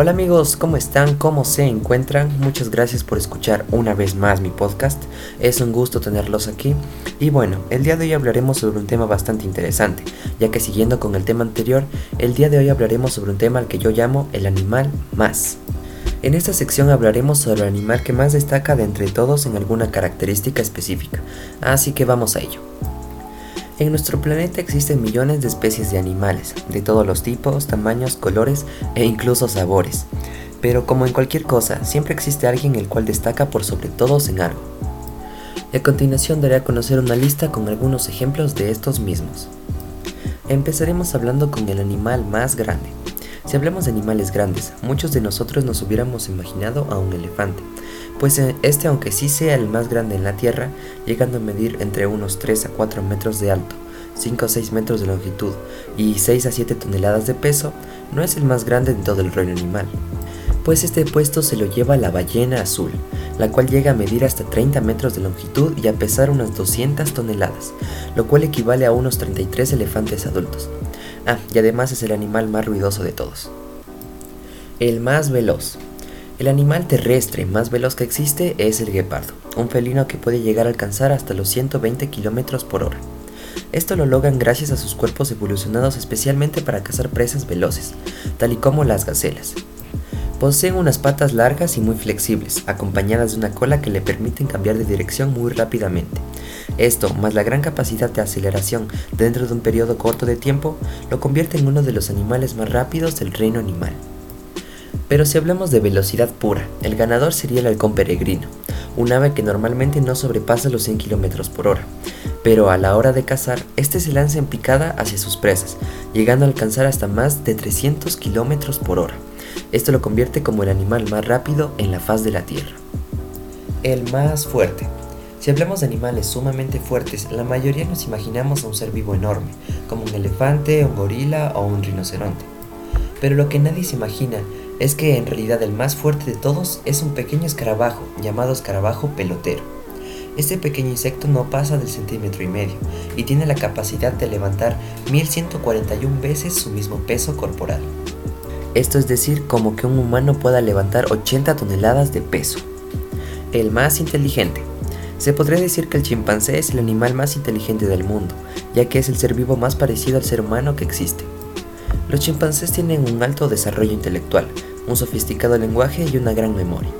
Hola amigos, ¿cómo están? ¿Cómo se encuentran? Muchas gracias por escuchar una vez más mi podcast. Es un gusto tenerlos aquí. Y bueno, el día de hoy hablaremos sobre un tema bastante interesante, ya que siguiendo con el tema anterior, el día de hoy hablaremos sobre un tema al que yo llamo el animal más. En esta sección hablaremos sobre el animal que más destaca de entre todos en alguna característica específica, así que vamos a ello. En nuestro planeta existen millones de especies de animales, de todos los tipos, tamaños, colores e incluso sabores. Pero como en cualquier cosa, siempre existe alguien el cual destaca por sobre todos en algo. a continuación daré a conocer una lista con algunos ejemplos de estos mismos. Empezaremos hablando con el animal más grande. Si hablamos de animales grandes, muchos de nosotros nos hubiéramos imaginado a un elefante, pues eh, este aunque sí sea el más grande en la Tierra, llegando a medir entre unos 3 a 4 metros de alto, 5 a 6 metros de longitud y 6 a 7 toneladas de peso, no es el más grande de todo el reino animal, pues este puesto se lo lleva la ballena azul, la cual llega a medir hasta 30 metros de longitud y a pesar unas 200 toneladas, lo cual equivale a unos 33 elefantes adultos. Ah, y además es el animal más ruidoso de todos. El más veloz. El animal terrestre más veloz que existe es el guepardo, un felino que puede llegar a alcanzar hasta los 120 km por hora. Esto lo logran gracias a sus cuerpos evolucionados especialmente para cazar presas veloces, tal y como las gacelas. Poseen unas patas largas y muy flexibles, acompañadas de una cola que le permiten cambiar de dirección muy rápidamente. Esto, más la gran capacidad de aceleración dentro de un periodo corto de tiempo, lo convierte en uno de los animales más rápidos del reino animal. Pero si hablamos de velocidad pura, el ganador sería el halcón peregrino, un ave que normalmente no sobrepasa los 100 km por hora, pero a la hora de cazar, este se lanza en picada hacia sus presas, llegando a alcanzar hasta más de 300 km por hora. Esto lo convierte como el animal más rápido en la faz de la Tierra. El más fuerte. Si hablamos de animales sumamente fuertes, la mayoría nos imaginamos a un ser vivo enorme, como un elefante, un gorila o un rinoceronte. Pero lo que nadie se imagina es que en realidad el más fuerte de todos es un pequeño escarabajo llamado escarabajo pelotero. Este pequeño insecto no pasa del centímetro y medio y tiene la capacidad de levantar 1141 veces su mismo peso corporal. Esto es decir, como que un humano pueda levantar 80 toneladas de peso. El más inteligente. Se podría decir que el chimpancé es el animal más inteligente del mundo, ya que es el ser vivo más parecido al ser humano que existe. Los chimpancés tienen un alto desarrollo intelectual, un sofisticado lenguaje y una gran memoria.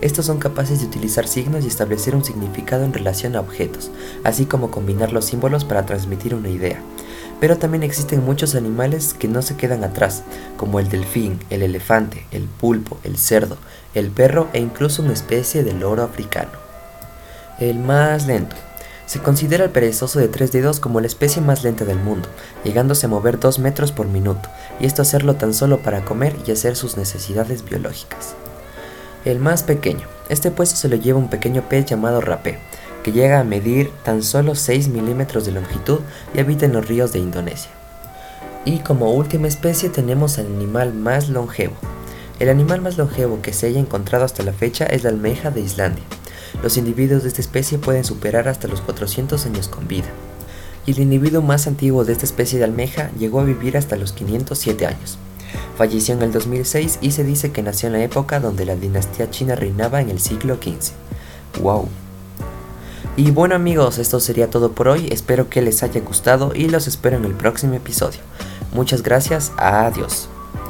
Estos son capaces de utilizar signos y establecer un significado en relación a objetos, así como combinar los símbolos para transmitir una idea. Pero también existen muchos animales que no se quedan atrás, como el delfín, el elefante, el pulpo, el cerdo, el perro e incluso una especie de loro africano. El más lento. Se considera el perezoso de tres dedos como la especie más lenta del mundo, llegándose a mover 2 metros por minuto, y esto hacerlo tan solo para comer y hacer sus necesidades biológicas. El más pequeño. Este puesto se lo lleva un pequeño pez llamado rapé, que llega a medir tan solo 6 milímetros de longitud y habita en los ríos de Indonesia. Y como última especie tenemos al animal más longevo. El animal más longevo que se haya encontrado hasta la fecha es la almeja de Islandia, los individuos de esta especie pueden superar hasta los 400 años con vida. Y el individuo más antiguo de esta especie de almeja llegó a vivir hasta los 507 años. Falleció en el 2006 y se dice que nació en la época donde la dinastía china reinaba en el siglo XV. ¡Wow! Y bueno amigos, esto sería todo por hoy, espero que les haya gustado y los espero en el próximo episodio. Muchas gracias, adiós.